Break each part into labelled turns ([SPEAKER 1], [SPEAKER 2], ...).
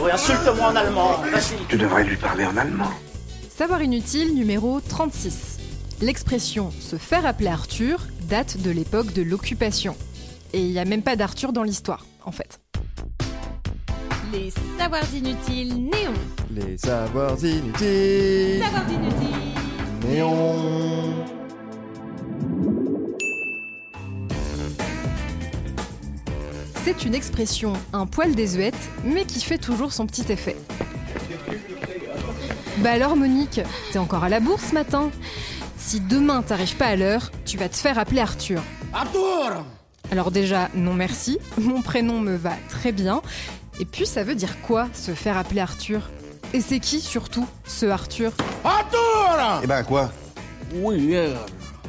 [SPEAKER 1] Oui, insulte-moi en allemand. Vas-y.
[SPEAKER 2] Tu devrais lui parler en allemand.
[SPEAKER 3] Savoir inutile numéro 36. L'expression se faire appeler Arthur date de l'époque de l'occupation. Et il n'y a même pas d'Arthur dans l'histoire, en fait.
[SPEAKER 4] Les savoirs inutiles néons.
[SPEAKER 5] Les savoirs inutiles.
[SPEAKER 4] Savoirs inutiles.
[SPEAKER 5] Néon.
[SPEAKER 3] C'est une expression un poil désuète, mais qui fait toujours son petit effet. Bah alors Monique, t'es encore à la bourse ce matin. Si demain t'arrives pas à l'heure, tu vas te faire appeler Arthur.
[SPEAKER 1] Arthur!
[SPEAKER 3] Alors déjà, non merci, mon prénom me va très bien. Et puis ça veut dire quoi, se faire appeler Arthur? Et c'est qui surtout, ce Arthur?
[SPEAKER 1] Arthur!
[SPEAKER 2] Eh ben quoi?
[SPEAKER 1] Oui, euh,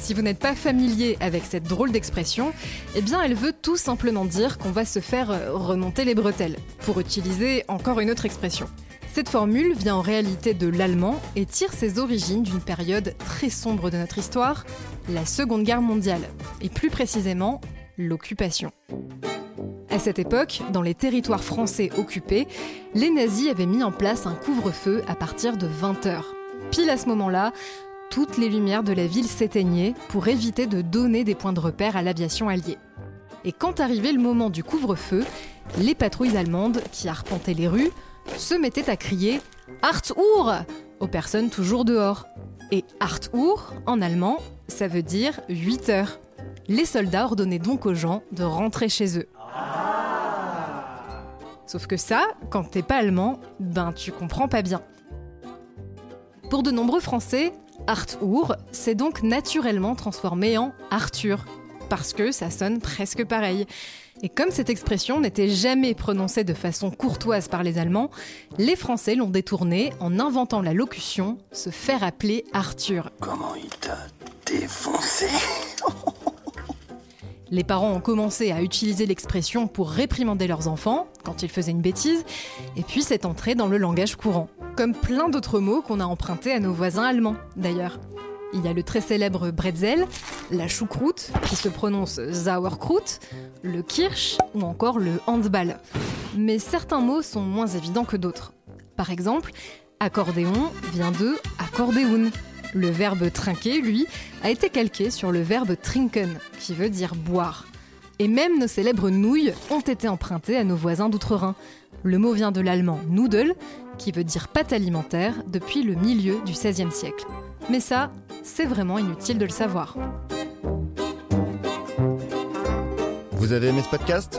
[SPEAKER 3] Si vous n'êtes pas familier avec cette drôle d'expression, eh bien elle veut tout simplement dire qu'on va se faire euh, remonter les bretelles, pour utiliser encore une autre expression. Cette formule vient en réalité de l'allemand et tire ses origines d'une période très sombre de notre histoire, la Seconde Guerre mondiale, et plus précisément l'occupation. À cette époque, dans les territoires français occupés, les nazis avaient mis en place un couvre-feu à partir de 20h. Pile à ce moment-là, toutes les lumières de la ville s'éteignaient pour éviter de donner des points de repère à l'aviation alliée. Et quand arrivait le moment du couvre-feu, les patrouilles allemandes qui arpentaient les rues se mettaient à crier Harthour aux personnes toujours dehors. Et Harthour, en allemand, ça veut dire 8 heures. Les soldats ordonnaient donc aux gens de rentrer chez eux. Sauf que ça, quand t'es pas allemand, ben tu comprends pas bien. Pour de nombreux Français, Arthur s'est donc naturellement transformé en Arthur, parce que ça sonne presque pareil. Et comme cette expression n'était jamais prononcée de façon courtoise par les Allemands, les Français l'ont détournée en inventant la locution se faire appeler Arthur.
[SPEAKER 2] Comment il t'a défoncé?
[SPEAKER 3] Les parents ont commencé à utiliser l'expression pour réprimander leurs enfants quand ils faisaient une bêtise, et puis c'est entré dans le langage courant. Comme plein d'autres mots qu'on a empruntés à nos voisins allemands, d'ailleurs. Il y a le très célèbre bretzel, la choucroute, qui se prononce sauerkraut, le kirsch ou encore le handball. Mais certains mots sont moins évidents que d'autres. Par exemple, accordéon vient de accordéon. Le verbe trinquer, lui, a été calqué sur le verbe trinken, qui veut dire boire. Et même nos célèbres nouilles ont été empruntées à nos voisins d'outre-Rhin. Le mot vient de l'allemand Nudel, qui veut dire pâte alimentaire, depuis le milieu du XVIe siècle. Mais ça, c'est vraiment inutile de le savoir.
[SPEAKER 5] Vous avez aimé ce podcast?